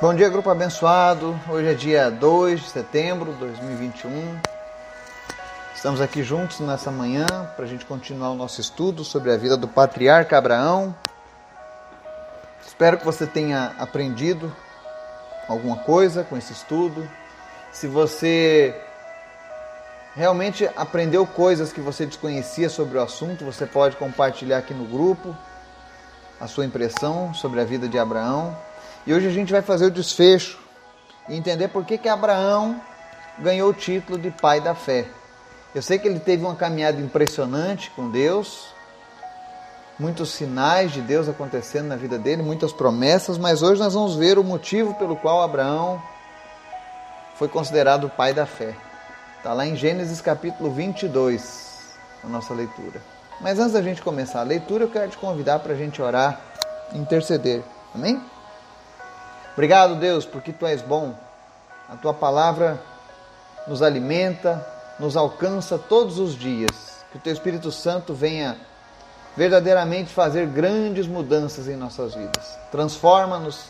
Bom dia, grupo abençoado. Hoje é dia 2 de setembro de 2021. Estamos aqui juntos nessa manhã para a gente continuar o nosso estudo sobre a vida do patriarca Abraão. Espero que você tenha aprendido alguma coisa com esse estudo. Se você realmente aprendeu coisas que você desconhecia sobre o assunto, você pode compartilhar aqui no grupo a sua impressão sobre a vida de Abraão. E hoje a gente vai fazer o desfecho e entender por que, que Abraão ganhou o título de pai da fé. Eu sei que ele teve uma caminhada impressionante com Deus, muitos sinais de Deus acontecendo na vida dele, muitas promessas, mas hoje nós vamos ver o motivo pelo qual Abraão foi considerado o pai da fé. Está lá em Gênesis capítulo 22, a nossa leitura. Mas antes da gente começar a leitura, eu quero te convidar para a gente orar e interceder. Amém? Obrigado, Deus, porque tu és bom. A tua palavra nos alimenta, nos alcança todos os dias. Que o teu Espírito Santo venha verdadeiramente fazer grandes mudanças em nossas vidas. Transforma-nos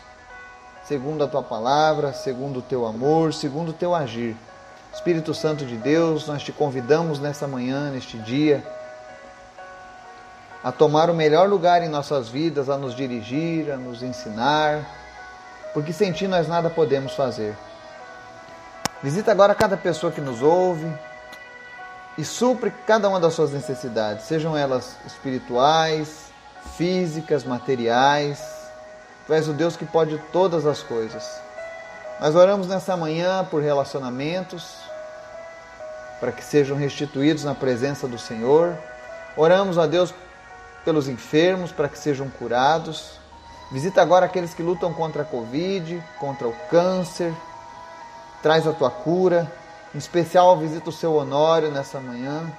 segundo a tua palavra, segundo o teu amor, segundo o teu agir. Espírito Santo de Deus, nós te convidamos nessa manhã, neste dia, a tomar o melhor lugar em nossas vidas, a nos dirigir, a nos ensinar porque sem ti nós nada podemos fazer. Visita agora cada pessoa que nos ouve e supre cada uma das suas necessidades, sejam elas espirituais, físicas, materiais. Tu és o Deus que pode todas as coisas. Nós oramos nessa manhã por relacionamentos, para que sejam restituídos na presença do Senhor. Oramos a Deus pelos enfermos, para que sejam curados. Visita agora aqueles que lutam contra a Covid, contra o câncer. Traz a tua cura. Em especial, visita o seu Honório nessa manhã.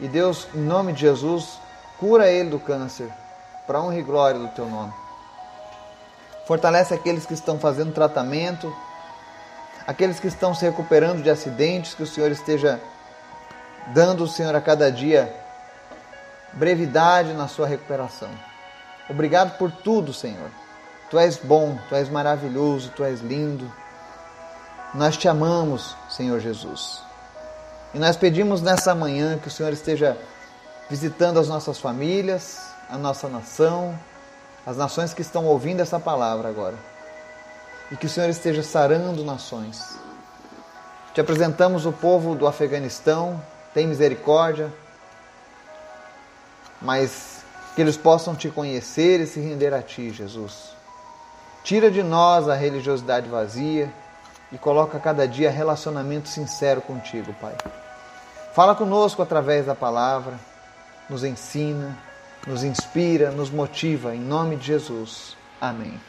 E Deus, em nome de Jesus, cura ele do câncer, para honra e glória do teu nome. Fortalece aqueles que estão fazendo tratamento, aqueles que estão se recuperando de acidentes, que o Senhor esteja dando, Senhor, a cada dia brevidade na sua recuperação. Obrigado por tudo, Senhor. Tu és bom, tu és maravilhoso, tu és lindo. Nós te amamos, Senhor Jesus. E nós pedimos nessa manhã que o Senhor esteja visitando as nossas famílias, a nossa nação, as nações que estão ouvindo essa palavra agora. E que o Senhor esteja sarando nações. Te apresentamos o povo do Afeganistão, tem misericórdia, mas que eles possam te conhecer e se render a ti, Jesus. Tira de nós a religiosidade vazia e coloca cada dia relacionamento sincero contigo, Pai. Fala conosco através da palavra, nos ensina, nos inspira, nos motiva, em nome de Jesus. Amém.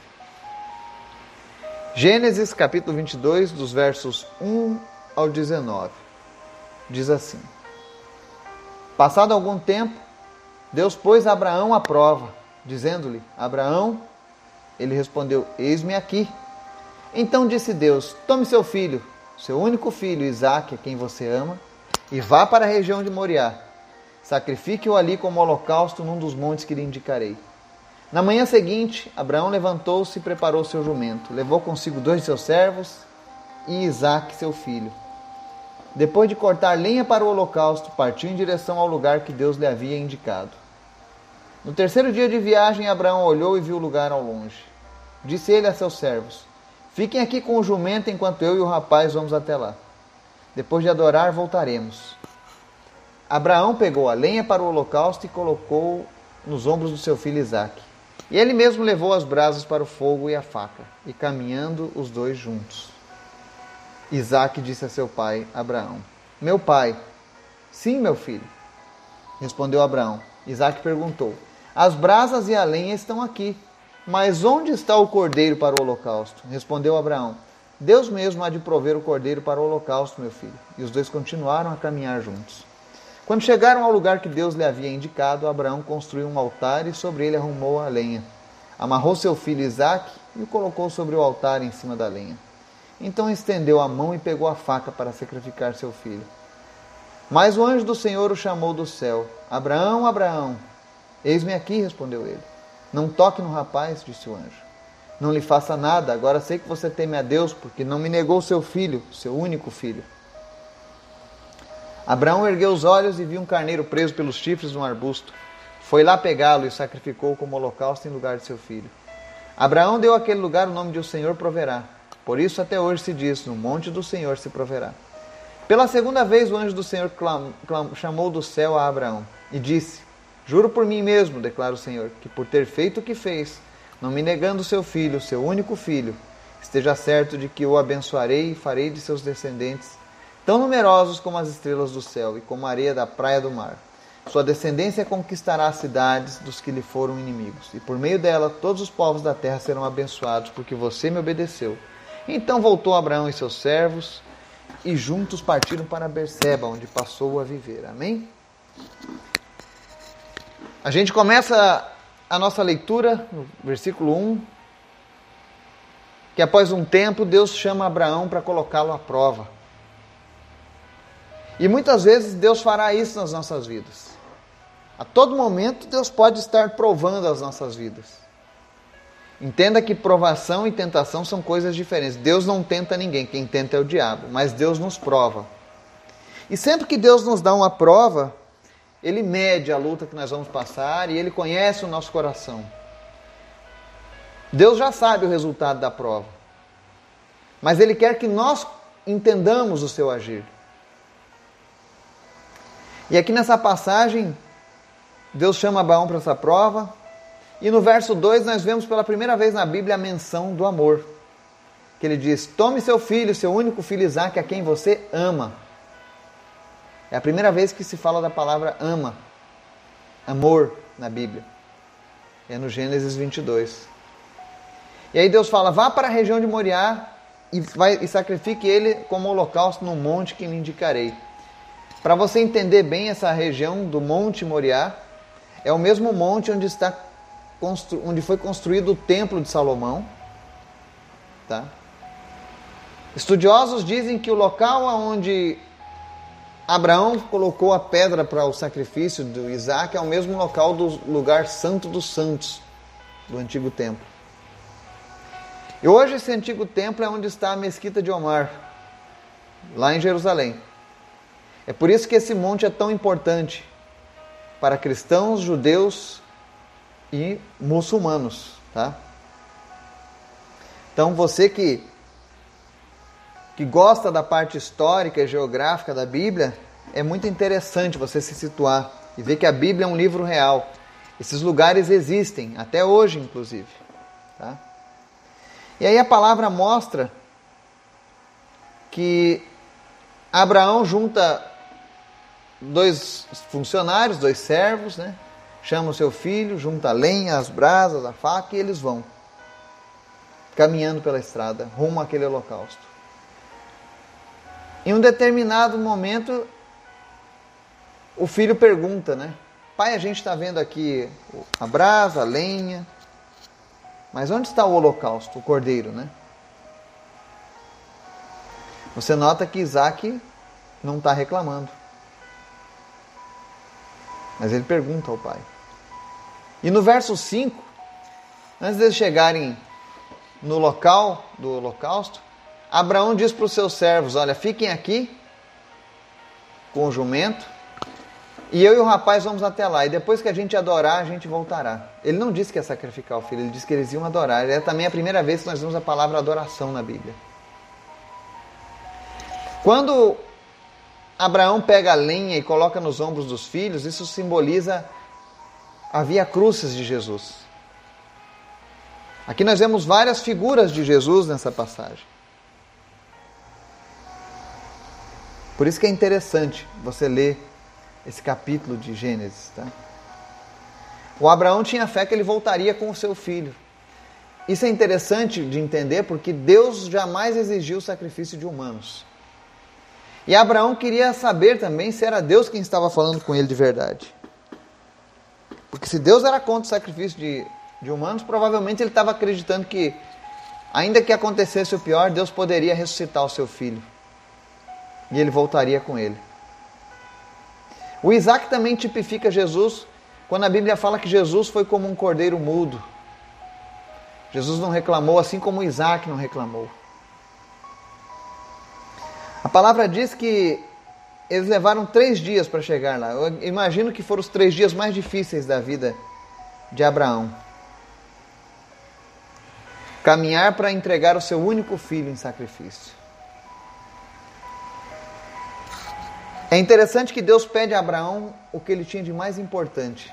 Gênesis capítulo 22, dos versos 1 ao 19. Diz assim: Passado algum tempo, Deus pôs Abraão à prova, dizendo-lhe: Abraão, ele respondeu: Eis-me aqui. Então disse Deus: Tome seu filho, seu único filho, Isaque, a quem você ama, e vá para a região de Moriá. Sacrifique-o ali como holocausto num dos montes que lhe indicarei. Na manhã seguinte, Abraão levantou-se e preparou seu jumento. Levou consigo dois de seus servos e Isaque, seu filho. Depois de cortar lenha para o holocausto, partiu em direção ao lugar que Deus lhe havia indicado. No terceiro dia de viagem, Abraão olhou e viu o lugar ao longe. Disse ele a seus servos: Fiquem aqui com o jumento enquanto eu e o rapaz vamos até lá. Depois de adorar, voltaremos. Abraão pegou a lenha para o holocausto e colocou nos ombros do seu filho Isaque. E ele mesmo levou as brasas para o fogo e a faca, e caminhando os dois juntos. Isaque disse a seu pai, Abraão: Meu pai. Sim, meu filho. Respondeu Abraão. Isaque perguntou: as brasas e a lenha estão aqui. Mas onde está o cordeiro para o holocausto? Respondeu Abraão: Deus mesmo há de prover o cordeiro para o holocausto, meu filho. E os dois continuaram a caminhar juntos. Quando chegaram ao lugar que Deus lhe havia indicado, Abraão construiu um altar e sobre ele arrumou a lenha. Amarrou seu filho Isaque e o colocou sobre o altar em cima da lenha. Então estendeu a mão e pegou a faca para sacrificar seu filho. Mas o anjo do Senhor o chamou do céu: Abraão, Abraão. Eis-me aqui, respondeu ele. Não toque no rapaz, disse o anjo. não lhe faça nada. Agora sei que você teme a Deus, porque não me negou seu filho, seu único filho. Abraão ergueu os olhos e viu um carneiro preso pelos chifres num arbusto. Foi lá pegá-lo e sacrificou como holocausto em lugar de seu filho. Abraão deu àquele lugar o nome de o Senhor proverá. Por isso até hoje se diz: no monte do Senhor se proverá. Pela segunda vez o anjo do Senhor clam, clam, chamou do céu a Abraão e disse: Juro por mim mesmo, declara o Senhor, que por ter feito o que fez, não me negando seu filho, seu único filho, esteja certo de que o abençoarei e farei de seus descendentes tão numerosos como as estrelas do céu e como a areia da praia do mar. Sua descendência conquistará as cidades dos que lhe foram inimigos, e por meio dela todos os povos da terra serão abençoados, porque você me obedeceu. Então voltou Abraão e seus servos, e juntos partiram para Berseba, onde passou a viver. Amém? A gente começa a nossa leitura no versículo 1, que após um tempo Deus chama Abraão para colocá-lo à prova. E muitas vezes Deus fará isso nas nossas vidas. A todo momento Deus pode estar provando as nossas vidas. Entenda que provação e tentação são coisas diferentes. Deus não tenta ninguém, quem tenta é o diabo, mas Deus nos prova. E sempre que Deus nos dá uma prova, Ele mede a luta que nós vamos passar e Ele conhece o nosso coração. Deus já sabe o resultado da prova, mas Ele quer que nós entendamos o seu agir. E aqui nessa passagem, Deus chama Abraão para essa prova, e no verso 2 nós vemos pela primeira vez na Bíblia a menção do amor. Que ele diz: Tome seu filho, seu único filho Isaac, a quem você ama. É a primeira vez que se fala da palavra ama, amor na Bíblia. É no Gênesis 22. E aí Deus fala: Vá para a região de Moriá e, vai, e sacrifique ele como holocausto no monte que lhe indicarei. Para você entender bem essa região do Monte Moriá, é o mesmo monte onde está onde foi construído o Templo de Salomão. Tá? Estudiosos dizem que o local onde Abraão colocou a pedra para o sacrifício do Isaac é o mesmo local do lugar santo dos santos do antigo templo. E hoje esse antigo templo é onde está a mesquita de Omar, lá em Jerusalém. É por isso que esse monte é tão importante para cristãos, judeus e muçulmanos, tá? Então você que que gosta da parte histórica e geográfica da Bíblia, é muito interessante você se situar e ver que a Bíblia é um livro real. Esses lugares existem até hoje, inclusive, tá? E aí a palavra mostra que Abraão junta dois funcionários, dois servos, né? chama o seu filho, junta a lenha, as brasas, a faca e eles vão caminhando pela estrada rumo àquele holocausto. Em um determinado momento, o filho pergunta, né? Pai, a gente está vendo aqui a brasa, a lenha, mas onde está o holocausto, o cordeiro, né? Você nota que Isaac não está reclamando. Mas ele pergunta ao pai. E no verso 5, antes de chegarem no local do holocausto, Abraão diz para os seus servos: Olha, fiquem aqui com o jumento, e eu e o rapaz vamos até lá. E depois que a gente adorar, a gente voltará. Ele não disse que ia sacrificar o filho, ele disse que eles iam adorar. É também a primeira vez que nós vemos a palavra adoração na Bíblia. Quando Abraão pega a lenha e coloca nos ombros dos filhos, isso simboliza havia cruzes de Jesus. Aqui nós vemos várias figuras de Jesus nessa passagem. Por isso que é interessante você ler esse capítulo de Gênesis. Tá? O Abraão tinha fé que ele voltaria com o seu filho. Isso é interessante de entender porque Deus jamais exigiu o sacrifício de humanos. E Abraão queria saber também se era Deus quem estava falando com ele de verdade. Porque se Deus era contra o sacrifício de, de humanos, provavelmente ele estava acreditando que, ainda que acontecesse o pior, Deus poderia ressuscitar o seu filho. E ele voltaria com ele. O Isaac também tipifica Jesus quando a Bíblia fala que Jesus foi como um cordeiro mudo. Jesus não reclamou, assim como Isaac não reclamou. A palavra diz que eles levaram três dias para chegar lá. Eu imagino que foram os três dias mais difíceis da vida de Abraão. Caminhar para entregar o seu único filho em sacrifício. É interessante que Deus pede a Abraão o que ele tinha de mais importante,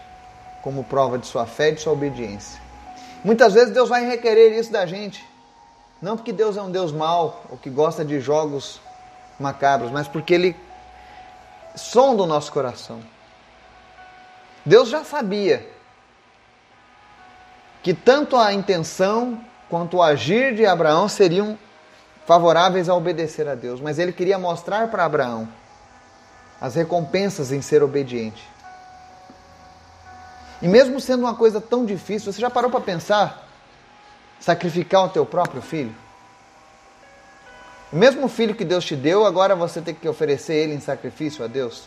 como prova de sua fé e de sua obediência. Muitas vezes Deus vai requerer isso da gente, não porque Deus é um Deus mau ou que gosta de jogos macabros, mas porque Ele sonda o nosso coração. Deus já sabia que tanto a intenção quanto o agir de Abraão seriam favoráveis a obedecer a Deus, mas ele queria mostrar para Abraão as recompensas em ser obediente. E mesmo sendo uma coisa tão difícil, você já parou para pensar sacrificar o teu próprio filho? O mesmo filho que Deus te deu, agora você tem que oferecer ele em sacrifício a Deus?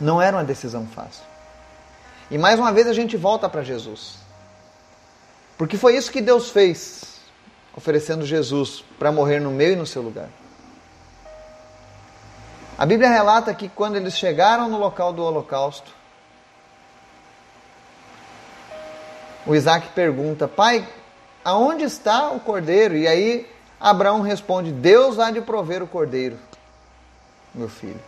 Não era uma decisão fácil. E mais uma vez a gente volta para Jesus. Porque foi isso que Deus fez, oferecendo Jesus para morrer no meu e no seu lugar. A Bíblia relata que quando eles chegaram no local do holocausto, o Isaac pergunta: Pai, aonde está o cordeiro? E aí Abraão responde: Deus há de prover o cordeiro, meu filho.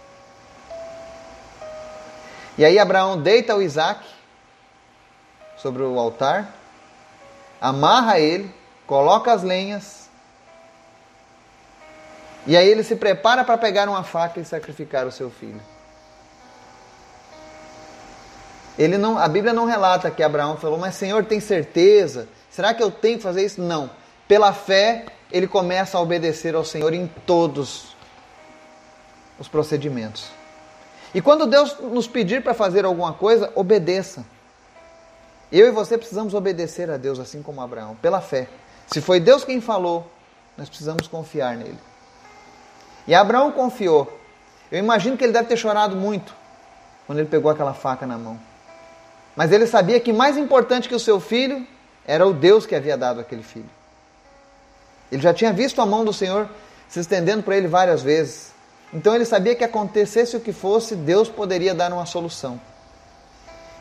E aí Abraão deita o Isaac sobre o altar, amarra ele, coloca as lenhas e aí ele se prepara para pegar uma faca e sacrificar o seu filho. Ele não, a Bíblia não relata que Abraão falou, mas Senhor, tem certeza? Será que eu tenho que fazer isso? Não. Pela fé, ele começa a obedecer ao Senhor em todos os procedimentos. E quando Deus nos pedir para fazer alguma coisa, obedeça. Eu e você precisamos obedecer a Deus, assim como Abraão, pela fé. Se foi Deus quem falou, nós precisamos confiar nele. E Abraão confiou. Eu imagino que ele deve ter chorado muito quando ele pegou aquela faca na mão. Mas ele sabia que mais importante que o seu filho era o Deus que havia dado aquele filho. Ele já tinha visto a mão do Senhor se estendendo para ele várias vezes. Então ele sabia que acontecesse o que fosse, Deus poderia dar uma solução.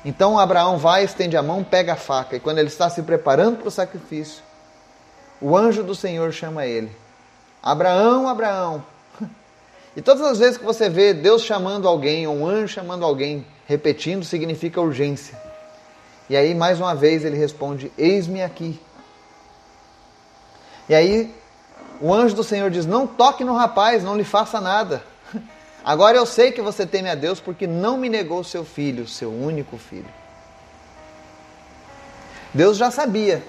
Então Abraão vai, estende a mão, pega a faca, e quando ele está se preparando para o sacrifício, o anjo do Senhor chama ele: Abraão, Abraão. E todas as vezes que você vê Deus chamando alguém, ou um anjo chamando alguém, repetindo, significa urgência. E aí, mais uma vez, ele responde: Eis-me aqui. E aí, o anjo do Senhor diz: Não toque no rapaz, não lhe faça nada. Agora eu sei que você teme a Deus porque não me negou seu filho, seu único filho. Deus já sabia,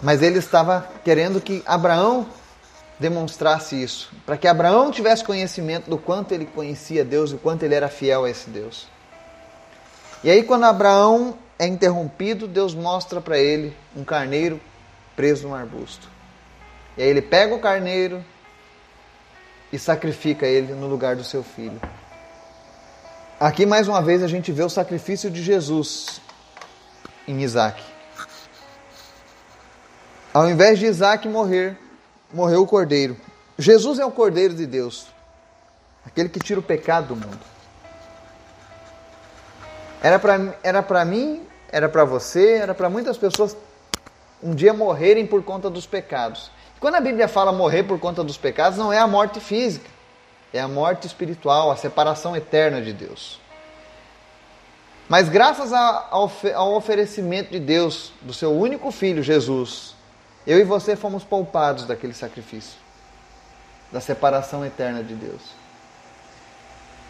mas ele estava querendo que Abraão demonstrasse isso, para que Abraão tivesse conhecimento do quanto ele conhecia Deus e o quanto ele era fiel a esse Deus. E aí, quando Abraão é interrompido, Deus mostra para ele um carneiro preso num arbusto. E aí ele pega o carneiro e sacrifica ele no lugar do seu filho. Aqui mais uma vez a gente vê o sacrifício de Jesus em Isaac. Ao invés de Isaac morrer, morreu o cordeiro. Jesus é o cordeiro de Deus, aquele que tira o pecado do mundo. Era para era mim, era para você, era para muitas pessoas um dia morrerem por conta dos pecados. Quando a Bíblia fala morrer por conta dos pecados, não é a morte física, é a morte espiritual, a separação eterna de Deus. Mas graças ao oferecimento de Deus, do seu único filho, Jesus, eu e você fomos poupados daquele sacrifício, da separação eterna de Deus.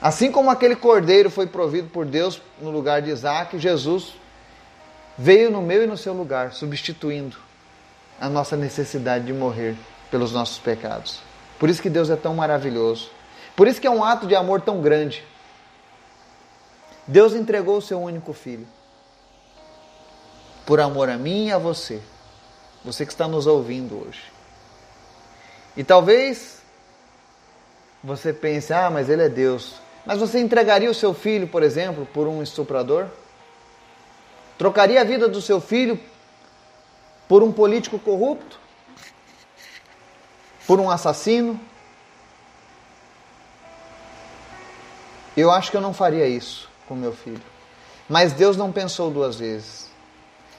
Assim como aquele cordeiro foi provido por Deus no lugar de Isaac, Jesus veio no meu e no seu lugar, substituindo a nossa necessidade de morrer pelos nossos pecados. Por isso que Deus é tão maravilhoso. Por isso que é um ato de amor tão grande. Deus entregou o seu único filho. Por amor a mim e a você você que está nos ouvindo hoje. E talvez você pense, ah, mas ele é Deus. Mas você entregaria o seu filho, por exemplo, por um estuprador? Trocaria a vida do seu filho por um político corrupto? Por um assassino? Eu acho que eu não faria isso com meu filho. Mas Deus não pensou duas vezes.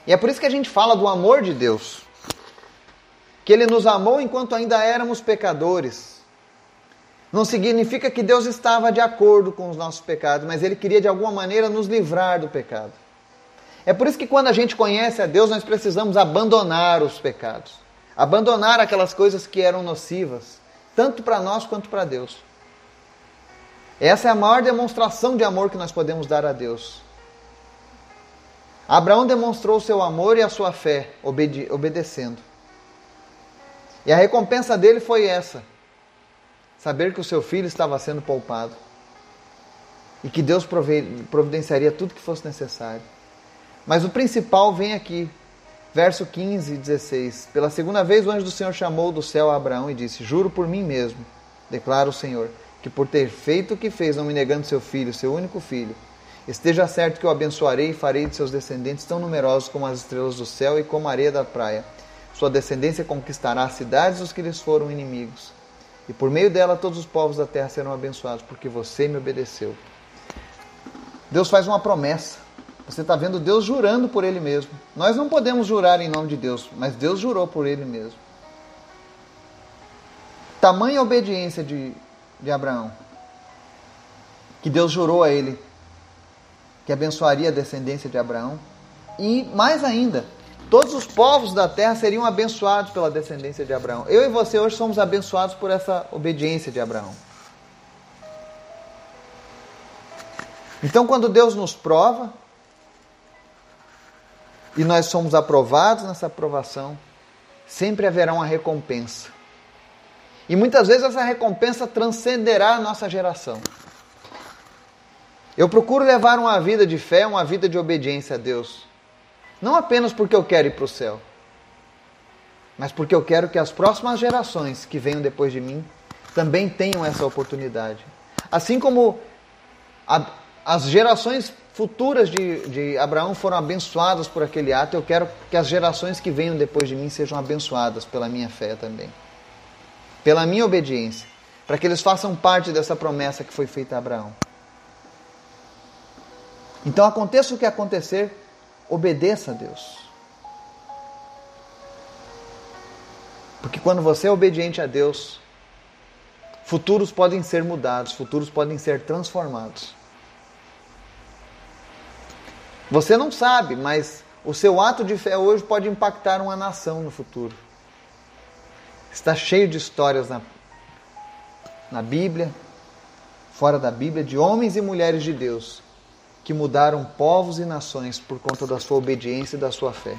E é por isso que a gente fala do amor de Deus. Que Ele nos amou enquanto ainda éramos pecadores. Não significa que Deus estava de acordo com os nossos pecados, mas Ele queria de alguma maneira nos livrar do pecado. É por isso que quando a gente conhece a Deus, nós precisamos abandonar os pecados. Abandonar aquelas coisas que eram nocivas, tanto para nós quanto para Deus. Essa é a maior demonstração de amor que nós podemos dar a Deus. Abraão demonstrou seu amor e a sua fé obede obedecendo. E a recompensa dele foi essa: saber que o seu filho estava sendo poupado e que Deus providenciaria tudo que fosse necessário. Mas o principal vem aqui, verso 15 e 16. Pela segunda vez o anjo do Senhor chamou do céu a Abraão e disse: Juro por mim mesmo, declara o Senhor, que por ter feito o que fez, não me negando seu filho, seu único filho, esteja certo que o abençoarei e farei de seus descendentes tão numerosos como as estrelas do céu e como a areia da praia. Sua descendência conquistará as cidades dos que lhes foram inimigos. E por meio dela todos os povos da terra serão abençoados, porque você me obedeceu. Deus faz uma promessa. Você está vendo Deus jurando por Ele mesmo. Nós não podemos jurar em nome de Deus, mas Deus jurou por Ele mesmo. Tamanha obediência de, de Abraão, que Deus jurou a ele que abençoaria a descendência de Abraão. E mais ainda, todos os povos da terra seriam abençoados pela descendência de Abraão. Eu e você hoje somos abençoados por essa obediência de Abraão. Então, quando Deus nos prova, e nós somos aprovados nessa aprovação, sempre haverá uma recompensa. E muitas vezes essa recompensa transcenderá a nossa geração. Eu procuro levar uma vida de fé, uma vida de obediência a Deus. Não apenas porque eu quero ir para o céu, mas porque eu quero que as próximas gerações que venham depois de mim também tenham essa oportunidade. Assim como a, as gerações futuras de, de Abraão foram abençoadas por aquele ato, eu quero que as gerações que venham depois de mim sejam abençoadas pela minha fé também, pela minha obediência, para que eles façam parte dessa promessa que foi feita a Abraão. Então, aconteça o que acontecer, obedeça a Deus. Porque quando você é obediente a Deus, futuros podem ser mudados, futuros podem ser transformados. Você não sabe, mas o seu ato de fé hoje pode impactar uma nação no futuro. Está cheio de histórias na, na Bíblia, fora da Bíblia, de homens e mulheres de Deus que mudaram povos e nações por conta da sua obediência e da sua fé.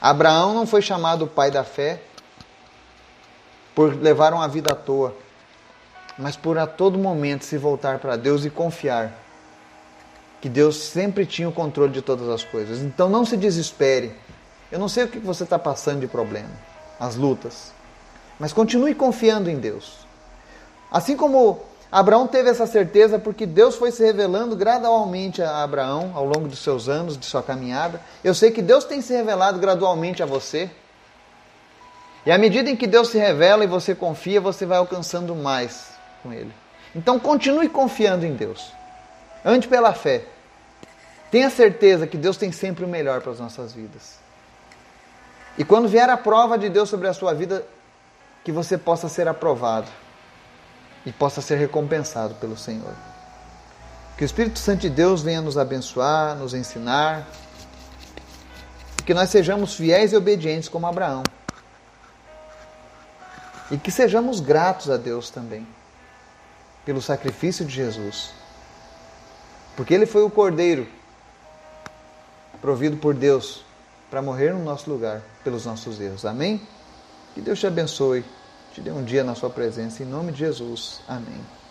Abraão não foi chamado pai da fé por levar uma vida à toa, mas por a todo momento se voltar para Deus e confiar que Deus sempre tinha o controle de todas as coisas. Então não se desespere. Eu não sei o que você está passando de problema, as lutas, mas continue confiando em Deus. Assim como Abraão teve essa certeza porque Deus foi se revelando gradualmente a Abraão ao longo dos seus anos, de sua caminhada. Eu sei que Deus tem se revelado gradualmente a você. E à medida em que Deus se revela e você confia, você vai alcançando mais com Ele. Então continue confiando em Deus. Ande pela fé. Tenha certeza que Deus tem sempre o melhor para as nossas vidas. E quando vier a prova de Deus sobre a sua vida, que você possa ser aprovado e possa ser recompensado pelo Senhor. Que o Espírito Santo de Deus venha nos abençoar, nos ensinar, e que nós sejamos fiéis e obedientes como Abraão. E que sejamos gratos a Deus também pelo sacrifício de Jesus. Porque ele foi o cordeiro provido por Deus para morrer no nosso lugar pelos nossos erros. Amém? Que Deus te abençoe, te dê um dia na sua presença, em nome de Jesus. Amém.